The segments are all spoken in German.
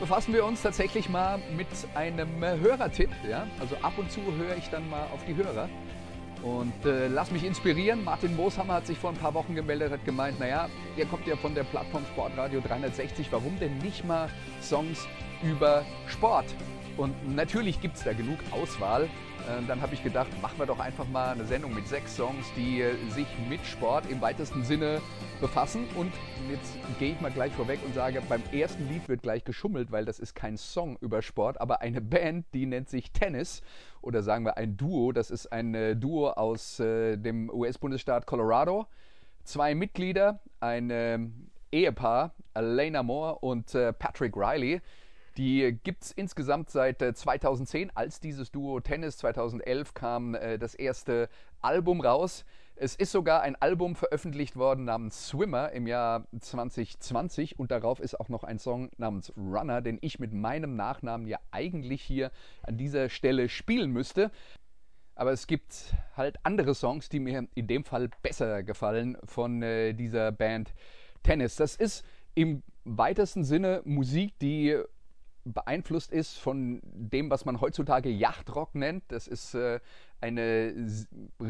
befassen wir uns tatsächlich mal mit einem Hörertipp. Ja? Also ab und zu höre ich dann mal auf die Hörer und äh, lass mich inspirieren. Martin Mooshammer hat sich vor ein paar Wochen gemeldet, hat gemeint, naja, ihr kommt ja von der Plattform Sportradio 360, warum denn nicht mal Songs über Sport? Und natürlich gibt es da genug Auswahl. Äh, dann habe ich gedacht, machen wir doch einfach mal eine Sendung mit sechs Songs, die äh, sich mit Sport im weitesten Sinne befassen. Und jetzt gehe ich mal gleich vorweg und sage, beim ersten Lied wird gleich geschummelt, weil das ist kein Song über Sport, aber eine Band, die nennt sich Tennis oder sagen wir ein Duo. Das ist ein äh, Duo aus dem US-Bundesstaat Colorado. Zwei Mitglieder, ein ähm, Ehepaar, Elena Moore und Patrick Riley. Die gibt es insgesamt seit 2010. Äh, Als dieses Duo Tennis 2011 kam äh, das erste Album raus. Es ist sogar ein Album veröffentlicht worden namens Swimmer im Jahr 2020 und darauf ist auch noch ein Song namens Runner, den ich mit meinem Nachnamen ja eigentlich hier an dieser Stelle spielen müsste. Aber es gibt halt andere Songs, die mir in dem Fall besser gefallen von äh, dieser Band Tennis. Das ist im weitesten Sinne Musik, die beeinflusst ist von dem, was man heutzutage Yachtrock nennt. Das ist äh, eine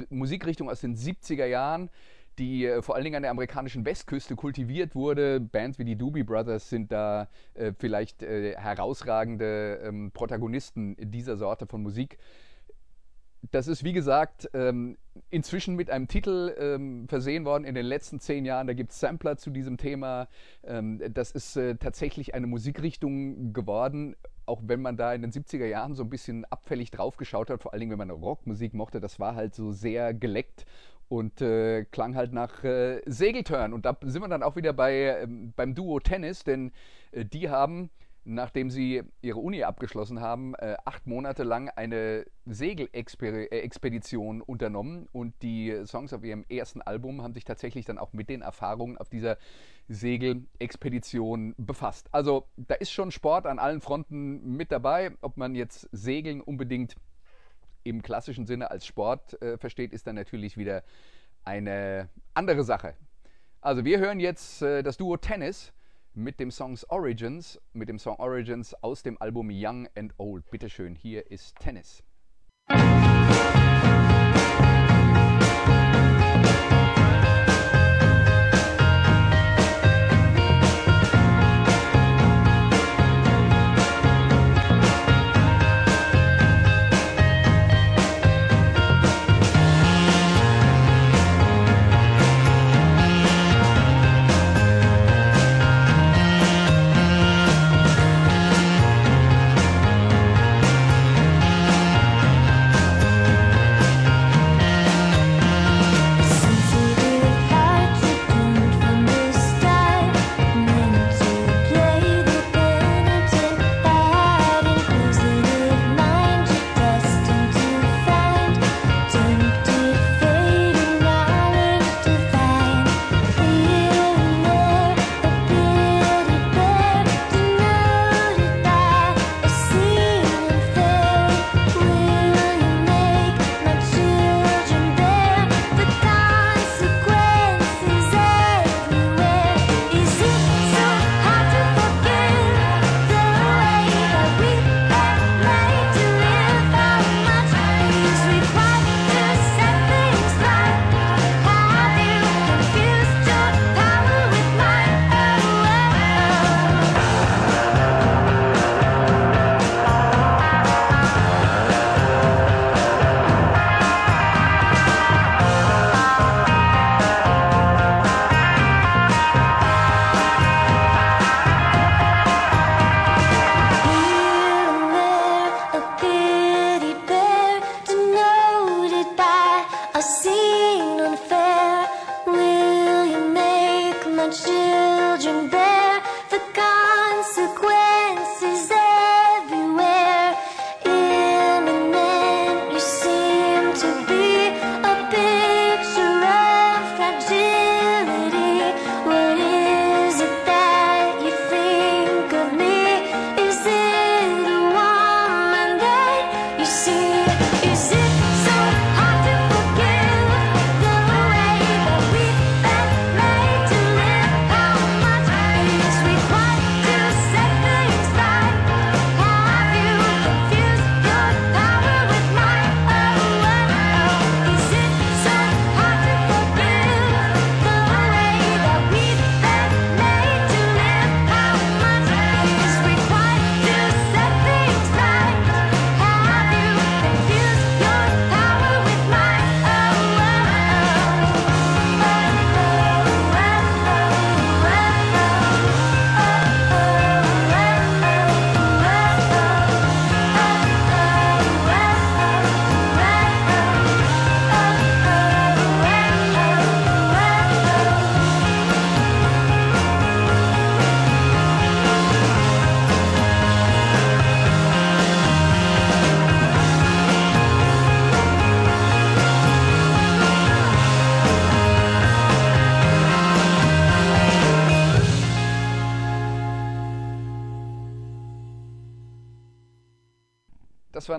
Musikrichtung aus den 70er Jahren, die äh, vor allen Dingen an der amerikanischen Westküste kultiviert wurde. Bands wie die Doobie Brothers sind da äh, vielleicht äh, herausragende ähm, Protagonisten dieser Sorte von Musik. Das ist, wie gesagt, ähm, inzwischen mit einem Titel ähm, versehen worden in den letzten zehn Jahren. Da gibt es Sampler zu diesem Thema. Ähm, das ist äh, tatsächlich eine Musikrichtung geworden, auch wenn man da in den 70er Jahren so ein bisschen abfällig drauf geschaut hat, vor allen Dingen, wenn man Rockmusik mochte, das war halt so sehr geleckt und äh, klang halt nach äh, Segeltörn. Und da sind wir dann auch wieder bei, ähm, beim Duo Tennis, denn äh, die haben nachdem sie ihre Uni abgeschlossen haben, äh, acht Monate lang eine Segelexpedition unternommen und die Songs auf ihrem ersten Album haben sich tatsächlich dann auch mit den Erfahrungen auf dieser Segelexpedition befasst. Also da ist schon Sport an allen Fronten mit dabei. Ob man jetzt Segeln unbedingt im klassischen Sinne als Sport äh, versteht, ist dann natürlich wieder eine andere Sache. Also wir hören jetzt äh, das Duo Tennis mit dem Songs Origins, mit dem Song Origins aus dem Album Young and Old. Bitteschön, hier ist Tennis.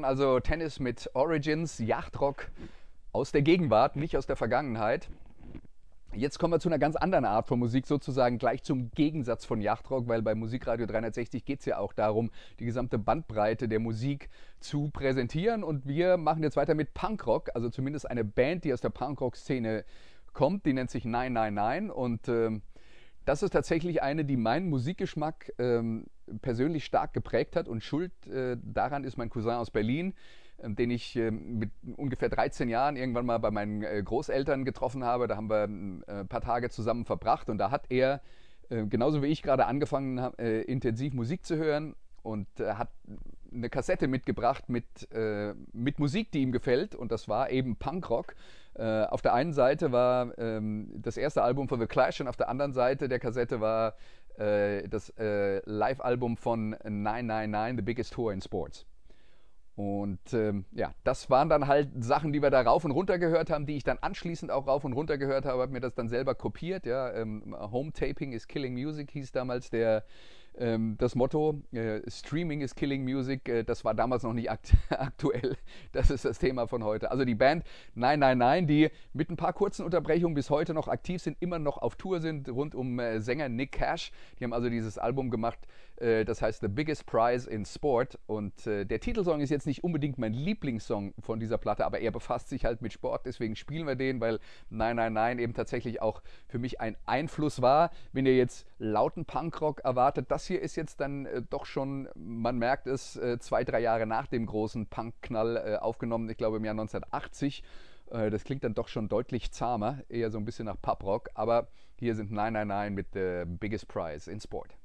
Waren also Tennis mit Origins, Yachtrock aus der Gegenwart, nicht aus der Vergangenheit. Jetzt kommen wir zu einer ganz anderen Art von Musik, sozusagen gleich zum Gegensatz von Yachtrock, weil bei Musikradio 360 geht es ja auch darum, die gesamte Bandbreite der Musik zu präsentieren. Und wir machen jetzt weiter mit Punkrock, also zumindest eine Band, die aus der Punkrock-Szene kommt, die nennt sich 999 und äh, das ist tatsächlich eine, die meinen Musikgeschmack ähm, persönlich stark geprägt hat und schuld äh, daran ist mein Cousin aus Berlin, äh, den ich äh, mit ungefähr 13 Jahren irgendwann mal bei meinen äh, Großeltern getroffen habe. Da haben wir ein äh, paar Tage zusammen verbracht und da hat er genauso wie ich gerade angefangen habe, intensiv Musik zu hören und hat eine Kassette mitgebracht mit, mit Musik, die ihm gefällt und das war eben Punkrock. Auf der einen Seite war ähm, das erste Album von The Clash und auf der anderen Seite der Kassette war äh, das äh, Live-Album von 999, The Biggest Tour in Sports. Und ähm, ja, das waren dann halt Sachen, die wir da rauf und runter gehört haben, die ich dann anschließend auch rauf und runter gehört habe, habe mir das dann selber kopiert. Ja, ähm, Home Taping is Killing Music hieß damals der das Motto, äh, Streaming is Killing Music, äh, das war damals noch nicht akt aktuell. Das ist das Thema von heute. Also die Band Nein, Nein, Nein, die mit ein paar kurzen Unterbrechungen bis heute noch aktiv sind, immer noch auf Tour sind, rund um äh, Sänger Nick Cash. Die haben also dieses Album gemacht, das heißt The Biggest Prize in Sport. Und äh, der Titelsong ist jetzt nicht unbedingt mein Lieblingssong von dieser Platte, aber er befasst sich halt mit Sport, deswegen spielen wir den, weil Nein, Nein, Nein eben tatsächlich auch für mich ein Einfluss war. Wenn ihr jetzt lauten Punkrock erwartet, das hier ist jetzt dann äh, doch schon, man merkt es, äh, zwei, drei Jahre nach dem großen Punkknall äh, aufgenommen, ich glaube im Jahr 1980. Äh, das klingt dann doch schon deutlich zahmer, eher so ein bisschen nach Pubrock, aber hier sind 999 mit The Biggest Prize in Sport.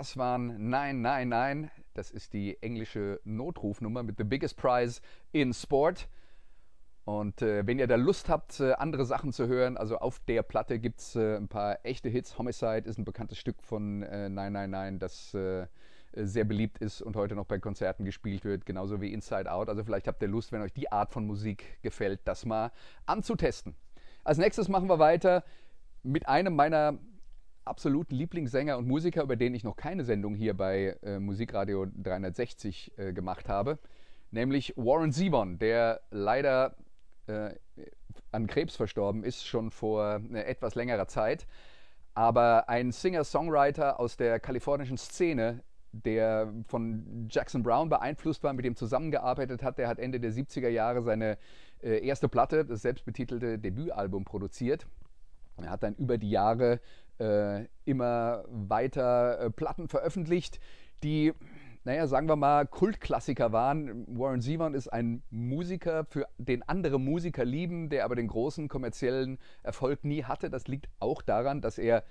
Das waren Nein, Nein, Nein. Das ist die englische Notrufnummer mit The Biggest Prize in Sport. Und äh, wenn ihr da Lust habt, äh, andere Sachen zu hören, also auf der Platte gibt es äh, ein paar echte Hits. Homicide ist ein bekanntes Stück von äh, 999, das äh, sehr beliebt ist und heute noch bei Konzerten gespielt wird, genauso wie Inside Out. Also vielleicht habt ihr Lust, wenn euch die Art von Musik gefällt, das mal anzutesten. Als nächstes machen wir weiter mit einem meiner absoluten Lieblingssänger und Musiker, über den ich noch keine Sendung hier bei äh, Musikradio 360 äh, gemacht habe, nämlich Warren Zevon, der leider äh, an Krebs verstorben ist, schon vor äh, etwas längerer Zeit. Aber ein Singer-Songwriter aus der kalifornischen Szene, der von Jackson Brown beeinflusst war, mit dem zusammengearbeitet hat, der hat Ende der 70er Jahre seine äh, erste Platte, das selbstbetitelte Debütalbum, produziert. Er hat dann über die Jahre äh, immer weiter äh, Platten veröffentlicht, die naja, sagen wir mal, Kultklassiker waren. Warren Zevon ist ein Musiker, für den andere Musiker lieben, der aber den großen kommerziellen Erfolg nie hatte. Das liegt auch daran, dass er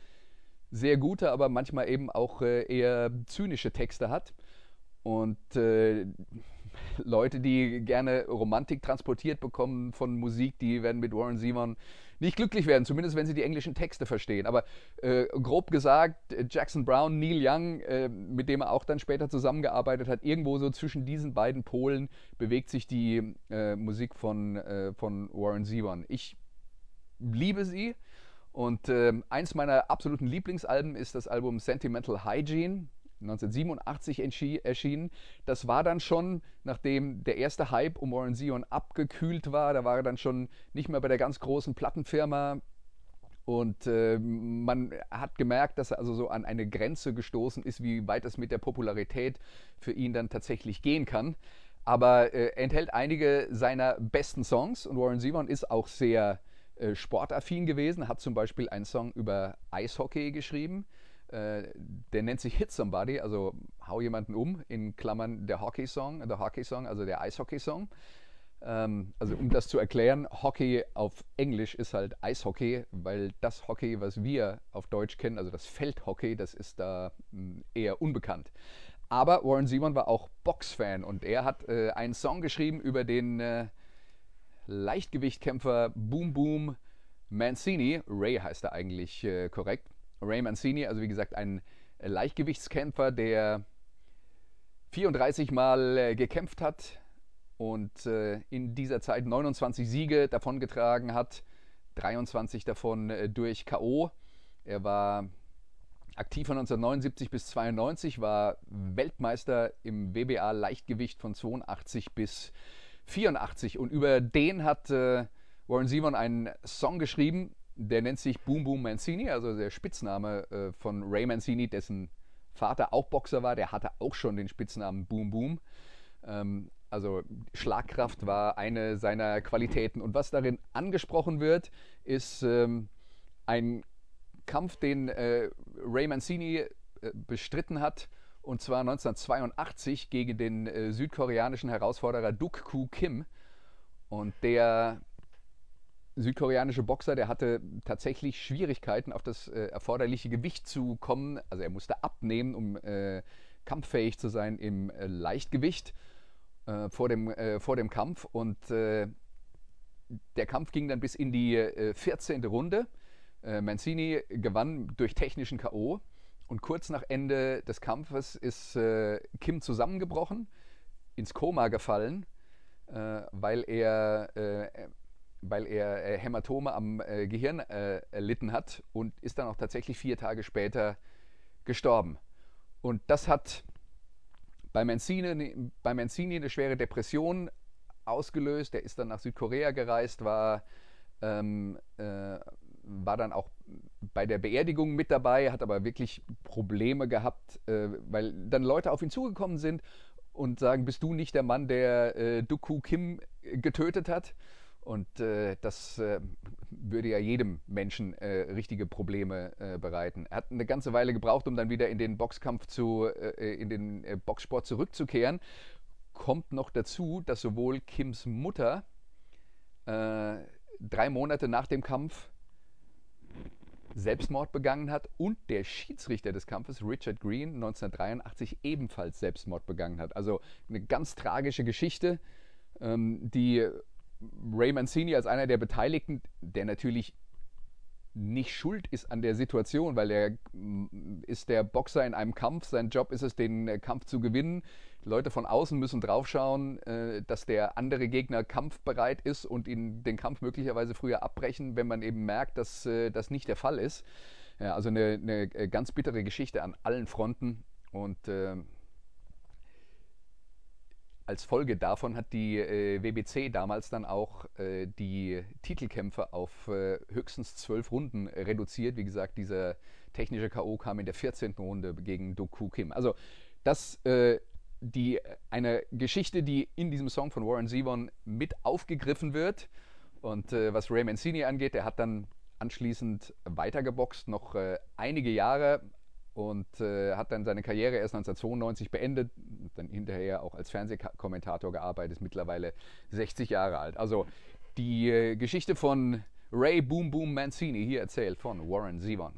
sehr gute, aber manchmal eben auch äh, eher zynische Texte hat. Und äh, Leute, die gerne Romantik transportiert bekommen von Musik, die werden mit Warren Zevon nicht glücklich werden, zumindest wenn sie die englischen Texte verstehen. Aber äh, grob gesagt, Jackson Brown, Neil Young, äh, mit dem er auch dann später zusammengearbeitet hat, irgendwo so zwischen diesen beiden Polen bewegt sich die äh, Musik von, äh, von Warren Zevon. Ich liebe sie. Und ähm, eins meiner absoluten Lieblingsalben ist das Album Sentimental Hygiene. 1987 erschienen. Das war dann schon, nachdem der erste Hype um Warren Zion abgekühlt war, da war er dann schon nicht mehr bei der ganz großen Plattenfirma. Und äh, man hat gemerkt, dass er also so an eine Grenze gestoßen ist, wie weit es mit der Popularität für ihn dann tatsächlich gehen kann. Aber äh, enthält einige seiner besten Songs und Warren Zevon ist auch sehr äh, sportaffin gewesen, hat zum Beispiel einen Song über Eishockey geschrieben. Äh, der nennt sich Hit Somebody, also hau jemanden um, in Klammern der Hockey-Song, der Hockey-Song, also der Eishockey-Song. Ähm, also um das zu erklären, Hockey auf Englisch ist halt Eishockey, weil das Hockey, was wir auf Deutsch kennen, also das Feldhockey, das ist da hm, eher unbekannt. Aber Warren Zevon war auch Boxfan und er hat äh, einen Song geschrieben über den äh, Leichtgewichtkämpfer Boom Boom Mancini. Ray heißt er eigentlich äh, korrekt. Ray Mancini, also wie gesagt ein Leichtgewichtskämpfer, der 34 Mal äh, gekämpft hat und äh, in dieser Zeit 29 Siege davongetragen hat, 23 davon äh, durch KO. Er war aktiv von 1979 bis 92, war Weltmeister im WBA Leichtgewicht von 82 bis 84 und über den hat Warren Simon einen Song geschrieben, der nennt sich Boom Boom Mancini, also der Spitzname äh, von Ray Mancini, dessen Vater auch Boxer war. Der hatte auch schon den Spitznamen Boom Boom. Ähm, also Schlagkraft war eine seiner Qualitäten. Und was darin angesprochen wird, ist ähm, ein Kampf, den äh, Ray Mancini äh, bestritten hat, und zwar 1982 gegen den äh, südkoreanischen Herausforderer Duk Koo Kim. Und der südkoreanische Boxer, der hatte tatsächlich Schwierigkeiten, auf das äh, erforderliche Gewicht zu kommen. Also er musste abnehmen, um äh, kampffähig zu sein im äh, Leichtgewicht äh, vor, dem, äh, vor dem Kampf. Und äh, der Kampf ging dann bis in die 14. Runde. Mancini gewann durch technischen K.O. Und kurz nach Ende des Kampfes ist Kim zusammengebrochen, ins Koma gefallen, weil er weil er äh, Hämatome am äh, Gehirn äh, erlitten hat und ist dann auch tatsächlich vier Tage später gestorben. Und das hat bei Mancini, bei Mancini eine schwere Depression ausgelöst. Er ist dann nach Südkorea gereist, war, ähm, äh, war dann auch bei der Beerdigung mit dabei, hat aber wirklich Probleme gehabt, äh, weil dann Leute auf ihn zugekommen sind und sagen, bist du nicht der Mann, der äh, Duku Kim getötet hat? Und äh, das äh, würde ja jedem Menschen äh, richtige Probleme äh, bereiten. Er hat eine ganze Weile gebraucht, um dann wieder in den Boxkampf zu, äh, in den äh, Boxsport zurückzukehren. Kommt noch dazu, dass sowohl Kims Mutter drei Monate nach dem Kampf Selbstmord begangen hat und der Schiedsrichter des Kampfes, Richard Green, 1983 ebenfalls Selbstmord begangen hat. Also eine ganz tragische Geschichte, ähm, die Ray Mancini als einer der Beteiligten, der natürlich nicht schuld ist an der Situation, weil er mm, ist der Boxer in einem Kampf, sein Job ist es, den äh, Kampf zu gewinnen. Leute von außen müssen draufschauen, äh, dass der andere Gegner kampfbereit ist und ihn den Kampf möglicherweise früher abbrechen, wenn man eben merkt, dass äh, das nicht der Fall ist. Ja, also eine, eine ganz bittere Geschichte an allen Fronten und als Folge davon hat die äh, WBC damals dann auch äh, die Titelkämpfe auf äh, höchstens zwölf Runden reduziert. Wie gesagt, dieser technische K.O. kam in der 14. Runde gegen Doku Kim. Also das äh, die eine Geschichte, die in diesem Song von Warren Zevon mit aufgegriffen wird. Und äh, was Ray Mancini angeht, der hat dann anschließend weitergeboxt, noch äh, einige Jahre, und äh, hat dann seine Karriere erst 1992 beendet, dann hinterher auch als Fernsehkommentator gearbeitet, ist mittlerweile 60 Jahre alt. Also die äh, Geschichte von Ray Boom Boom Mancini hier erzählt von Warren Zevon.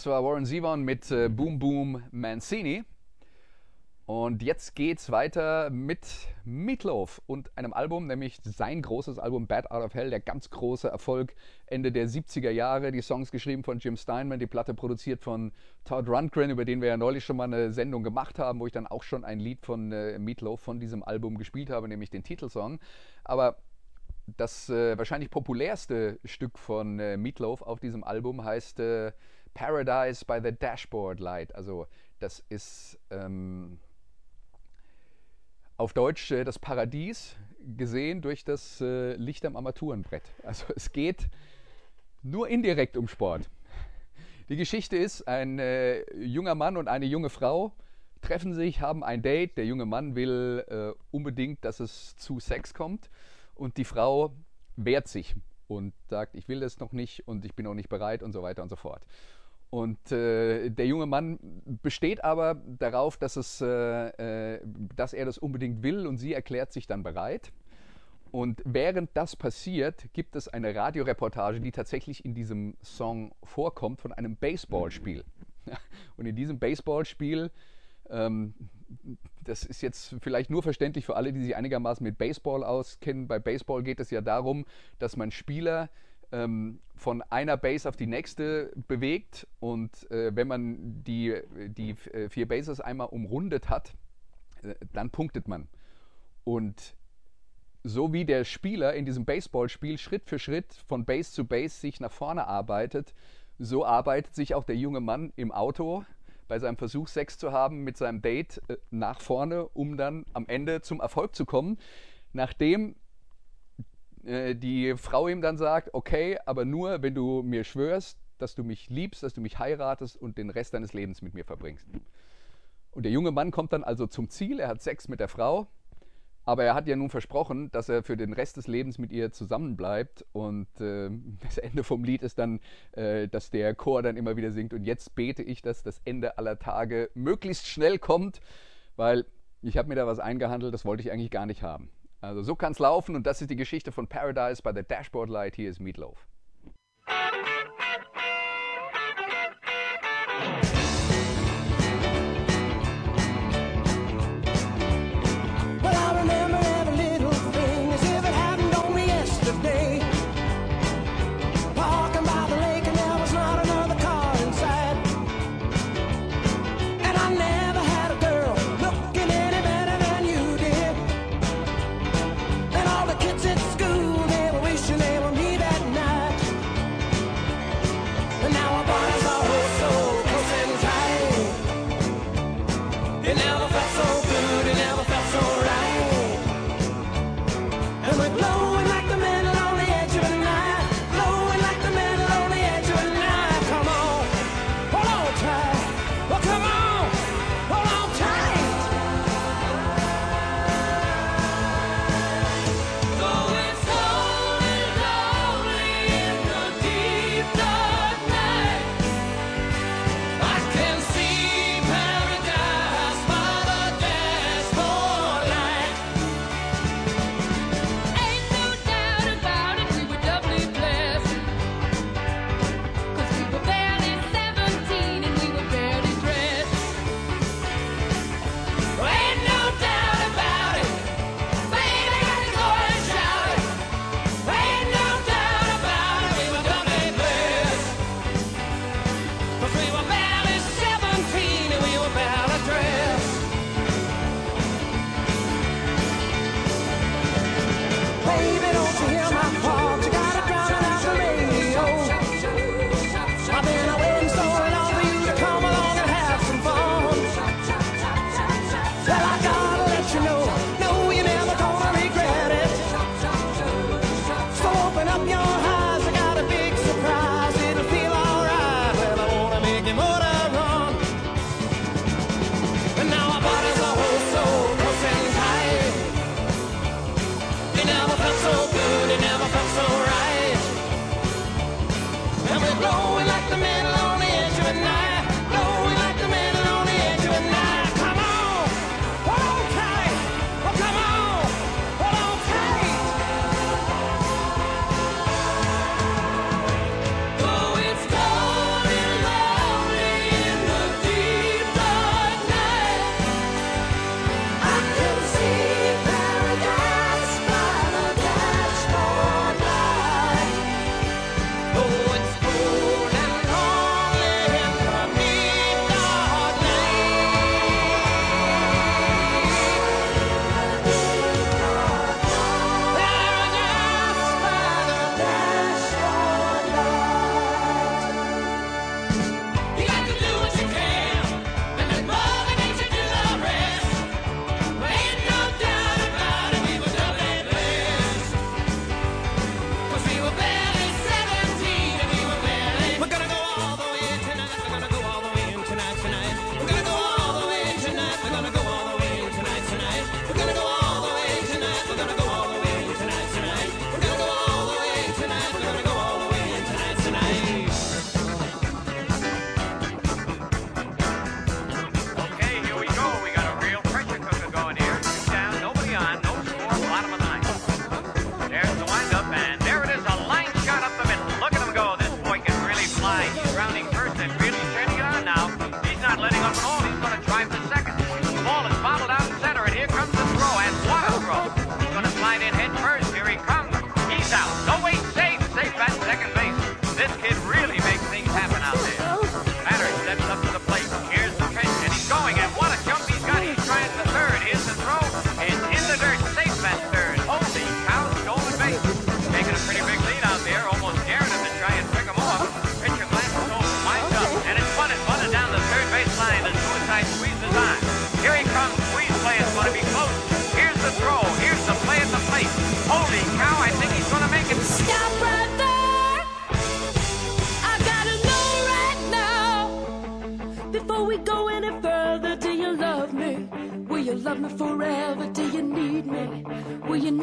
Das war Warren Zevon mit äh, Boom Boom Mancini. Und jetzt geht's weiter mit Meatloaf und einem Album, nämlich sein großes Album Bad Out of Hell, der ganz große Erfolg Ende der 70er Jahre. Die Songs geschrieben von Jim Steinman, die Platte produziert von Todd Rundgren, über den wir ja neulich schon mal eine Sendung gemacht haben, wo ich dann auch schon ein Lied von äh, Meatloaf von diesem Album gespielt habe, nämlich den Titelsong. Aber das äh, wahrscheinlich populärste Stück von äh, Meatloaf auf diesem Album heißt äh, Paradise by the Dashboard Light. Also das ist ähm, auf Deutsch äh, das Paradies gesehen durch das äh, Licht am Armaturenbrett. Also es geht nur indirekt um Sport. Die Geschichte ist, ein äh, junger Mann und eine junge Frau treffen sich, haben ein Date. Der junge Mann will unbedingt, dass es zu Sex kommt und die Frau wehrt sich und sagt, ich will das noch nicht und ich bin noch nicht bereit und so weiter und so fort. Und äh, der junge Mann besteht aber darauf, dass, es, äh, äh, dass er das unbedingt will und sie erklärt sich dann bereit. Und während das passiert, gibt es eine Radioreportage, die tatsächlich in diesem Song vorkommt, von einem Baseballspiel. Und in diesem Baseballspiel, ähm, das ist jetzt vielleicht nur verständlich für alle, die sich einigermaßen mit Baseball auskennen. Bei Baseball geht es ja darum, dass man Spieler ähm, von einer Base auf die nächste bewegt und äh, wenn man die, die äh, vier Bases einmal umrundet hat, äh, dann punktet man. Und so wie der Spieler in diesem Baseballspiel Schritt für Schritt von Base zu Base sich nach vorne arbeitet, so arbeitet sich auch der junge Mann im Auto bei seinem Versuch, Sex zu haben, mit seinem Date äh, nach vorne, um dann am Ende zum Erfolg zu kommen. Nachdem äh, die Frau ihm dann sagt, okay, aber nur, wenn du mir schwörst, dass du mich liebst, dass du mich heiratest und den Rest deines Lebens mit mir verbringst. Und der junge Mann kommt dann also zum Ziel, er hat Sex mit der Frau, aber er hat ja nun versprochen, dass er für den Rest des Lebens mit ihr zusammenbleibt. Und äh, das Ende vom Lied ist dann, äh, dass der Chor dann immer wieder singt. Und jetzt bete ich, dass das Ende aller Tage möglichst schnell kommt, weil ich habe mir da was eingehandelt, das wollte ich eigentlich gar nicht haben. Also so kann es laufen und das ist die Geschichte von Paradise bei der Dashboard Light. Hier ist Meatloaf.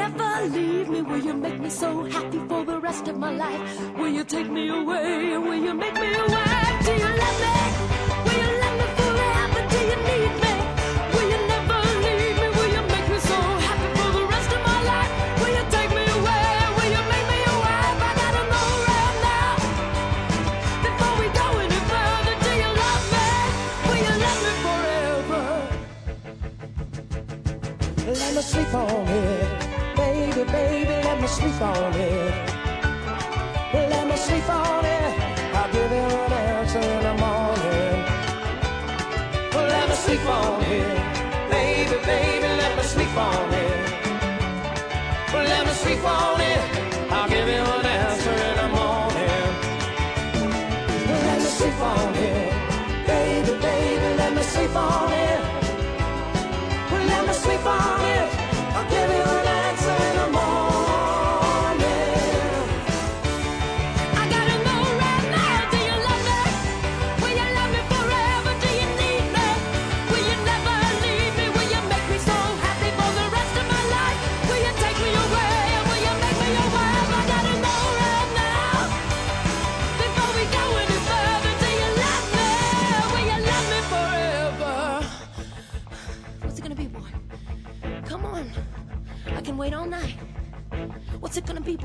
Never leave me? Will you make me so happy for the rest of my life? Will you take me away? Will you make me wife? Do you love me? Will you love me forever? Do you need me? Will you never leave me? Will you make me so happy for the rest of my life? Will you take me away? Will you make me wife? I gotta know right now. Before we go any further, do you love me? Will you love me forever? Let me sleep on it. Baby, let me sleep on it. Let me sleep on it. I'll give you an answer in the morning. Let me sleep on it. Baby, baby, let me sleep on it. Let me sleep on it.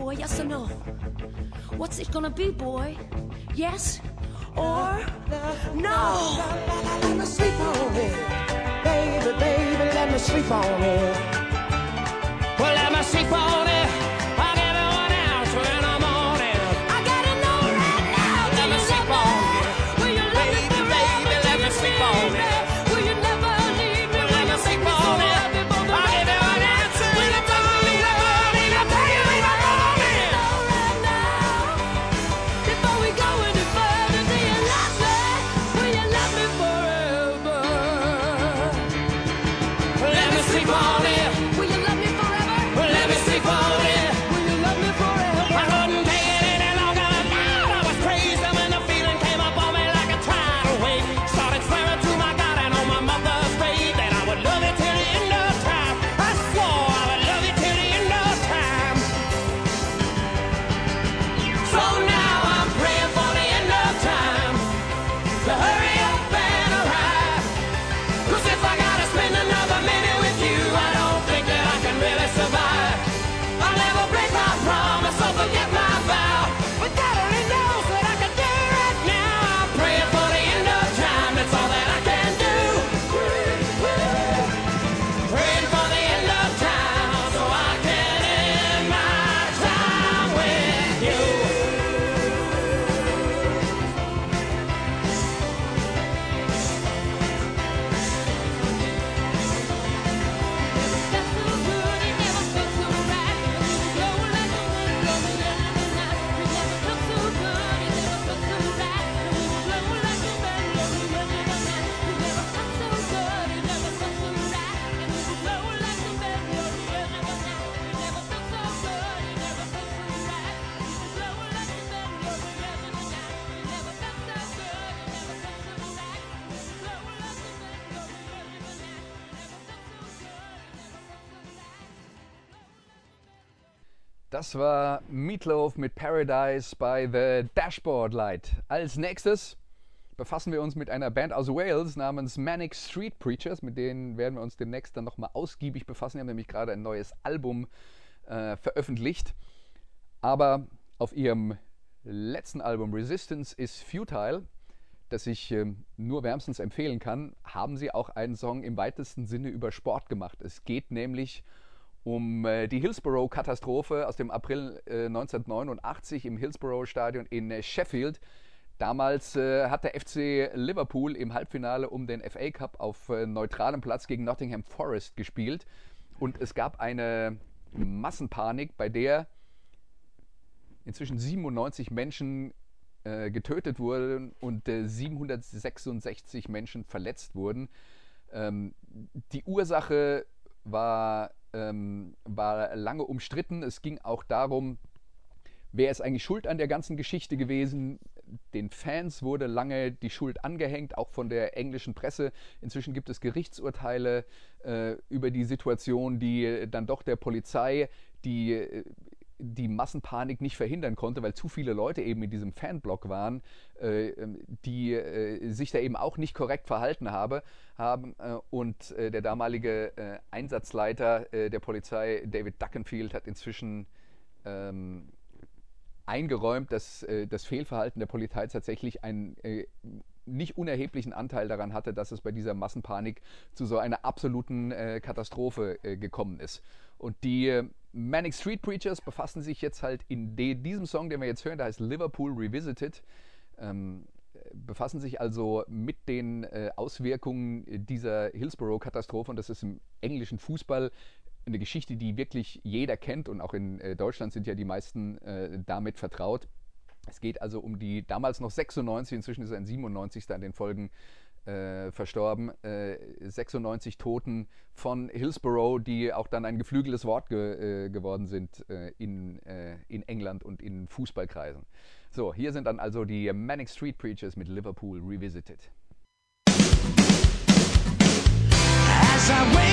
Boy? Yes or no? What's it gonna be, boy? Yes or no? Let me sleep on it. Baby, baby, let me sleep on it. Well, let me sleep on it. Das war Meatloaf mit Paradise bei The Dashboard Light. Als nächstes befassen wir uns mit einer Band aus Wales namens Manic Street Preachers. Mit denen werden wir uns demnächst dann nochmal ausgiebig befassen. Die haben nämlich gerade ein neues Album äh, veröffentlicht. Aber auf ihrem letzten Album Resistance is Futile, das ich ähm, nur wärmstens empfehlen kann, haben sie auch einen Song im weitesten Sinne über Sport gemacht. Es geht nämlich um äh, die Hillsborough-Katastrophe aus dem April äh, 1989 im Hillsborough-Stadion in äh, Sheffield. Damals äh, hat der FC Liverpool im Halbfinale um den FA Cup auf äh, neutralem Platz gegen Nottingham Forest gespielt. Und es gab eine Massenpanik, bei der inzwischen 97 Menschen äh, getötet wurden und äh, 766 Menschen verletzt wurden. Ähm, die Ursache war, ähm, war lange umstritten. Es ging auch darum, Wer ist eigentlich schuld an der ganzen Geschichte gewesen? Den Fans wurde lange die Schuld angehängt, auch von der englischen Presse. Inzwischen gibt es Gerichtsurteile äh, über die Situation, die dann doch der Polizei die äh, die Massenpanik nicht verhindern konnte, weil zu viele Leute eben in diesem Fanblock waren, äh, ähm, die äh, sich da eben auch nicht korrekt verhalten habe, haben. Äh, und äh, der damalige äh, Einsatzleiter äh, der Polizei, David Duckenfield, hat inzwischen ähm, eingeräumt, dass das Fehlverhalten der Polizei tatsächlich einen äh, nicht unerheblichen Anteil daran hatte, dass es bei dieser Massenpanik zu so einer absoluten äh, Katastrophe äh, gekommen ist. Und die Manic Street Preachers befassen sich jetzt halt in de diesem Song, den wir jetzt hören, der heißt Liverpool Revisited, ähm, befassen sich also mit den äh, Auswirkungen dieser Hillsborough-Katastrophe und das ist im englischen Fußball eine Geschichte, die wirklich jeder kennt und auch in äh, Deutschland sind ja die meisten äh, damit vertraut. Es geht also um die damals noch 96, inzwischen ist ein 97. an den Folgen äh, verstorben, äh, 96 Toten von Hillsborough, die auch dann ein geflügeltes Wort ge äh, geworden sind äh, in, äh, in England und in Fußballkreisen. So, hier sind dann also die Manic Street Preachers mit Liverpool Revisited. As I wake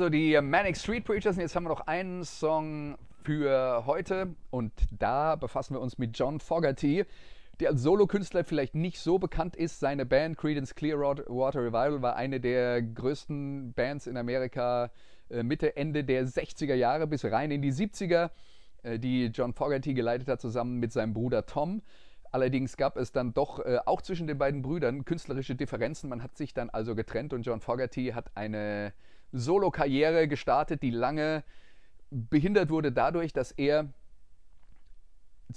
also die Manic Street Preachers. Und jetzt haben wir noch einen Song für heute. Und da befassen wir uns mit John Fogerty, der als Solokünstler vielleicht nicht so bekannt ist. Seine Band Creedence Clearwater Revival war eine der größten Bands in Amerika äh, Mitte, Ende der 60er Jahre bis rein in die 70er, äh, die John Fogerty geleitet hat, zusammen mit seinem Bruder Tom. Allerdings gab es dann doch äh, auch zwischen den beiden Brüdern künstlerische Differenzen. Man hat sich dann also getrennt und John Fogerty hat eine Solo-Karriere gestartet, die lange behindert wurde dadurch, dass er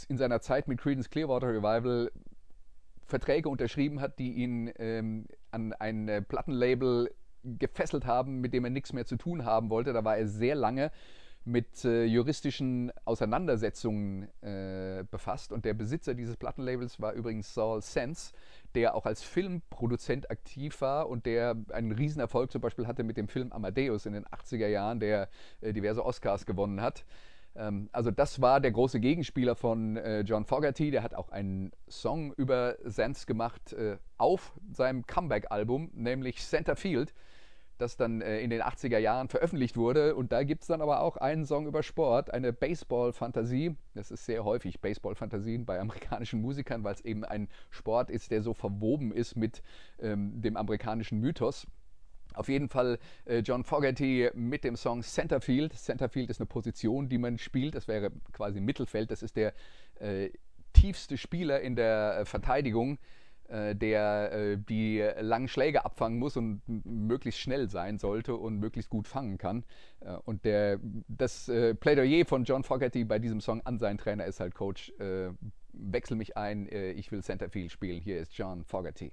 in seiner Zeit mit Creedence Clearwater Revival Verträge unterschrieben hat, die ihn ähm, an ein äh, Plattenlabel gefesselt haben, mit dem er nichts mehr zu tun haben wollte. Da war er sehr lange mit äh, juristischen Auseinandersetzungen äh, befasst. Und der Besitzer dieses Plattenlabels war übrigens Saul Sense, der auch als Filmproduzent aktiv war und der einen Riesenerfolg zum Beispiel hatte mit dem Film Amadeus in den 80er Jahren, der äh, diverse Oscars gewonnen hat. Ähm, also das war der große Gegenspieler von äh, John Fogerty. Der hat auch einen Song über Sense gemacht äh, auf seinem Comeback-Album, nämlich Center Field, das dann äh, in den 80er Jahren veröffentlicht wurde. Und da gibt es dann aber auch einen Song über Sport, eine Baseball-Fantasie. Das ist sehr häufig Baseball-Fantasien bei amerikanischen Musikern, weil es eben ein Sport ist, der so verwoben ist mit ähm, dem amerikanischen Mythos. Auf jeden Fall äh, John Fogerty mit dem Song Centerfield. Centerfield ist eine Position, die man spielt. Das wäre quasi Mittelfeld. Das ist der äh, tiefste Spieler in der äh, Verteidigung, der äh, die langen Schläge abfangen muss und möglichst schnell sein sollte und möglichst gut fangen kann. Äh, und der, das äh, Plädoyer von John Fogerty bei diesem Song an seinen Trainer ist halt Coach, äh, wechsel mich ein, äh, ich will Centerfield spielen. Hier ist John Fogerty.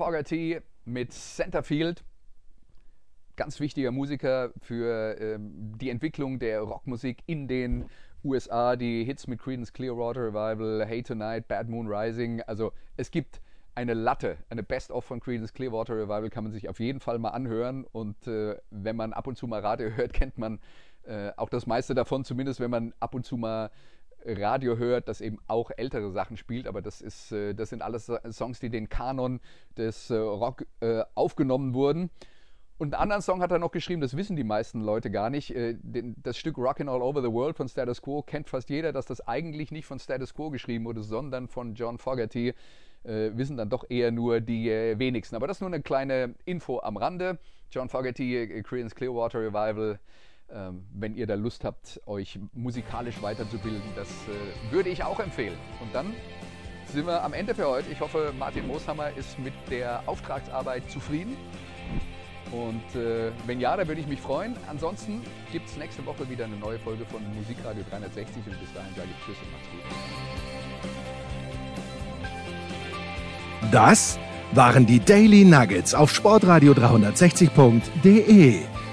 Fogerty mit Centerfield. Ganz wichtiger Musiker für ähm, die Entwicklung der Rockmusik in den USA. Die Hits mit Creedence Clearwater Revival, Hey Tonight, Bad Moon Rising. Also es gibt eine Latte, eine Best-of von Creedence Clearwater Revival kann man sich auf jeden Fall mal anhören. Und äh, wenn man ab und zu mal Radio hört, kennt man äh, auch das meiste davon, zumindest wenn man ab und zu mal Radio hört, das eben auch ältere Sachen spielt, aber das, ist, äh, das sind alles Songs, die den Kanon des äh, Rock äh, aufgenommen wurden. Und einen anderen Song hat er noch geschrieben, das wissen die meisten Leute gar nicht. Das Stück Rockin' All Over the World von Status Quo kennt fast jeder, dass das eigentlich nicht von Status Quo geschrieben wurde, sondern von John Fogerty. Wissen dann doch eher nur die wenigsten. Aber das ist nur eine kleine Info am Rande. John Fogerty, Creedence Clearwater Revival. Ähm, wenn ihr da Lust habt, euch musikalisch weiterzubilden, das äh, würde ich auch empfehlen. Und dann sind wir am Ende für heute. Ich hoffe, Martin Mooshammer ist mit der Auftragsarbeit zufrieden. Und äh, wenn ja, dann würde ich mich freuen. Ansonsten gibt es nächste Woche wieder eine neue Folge von Musikradio 360 und bis dahin sage ich Tschüss und macht's gut. Das waren die Daily Nuggets auf Sportradio 360.de.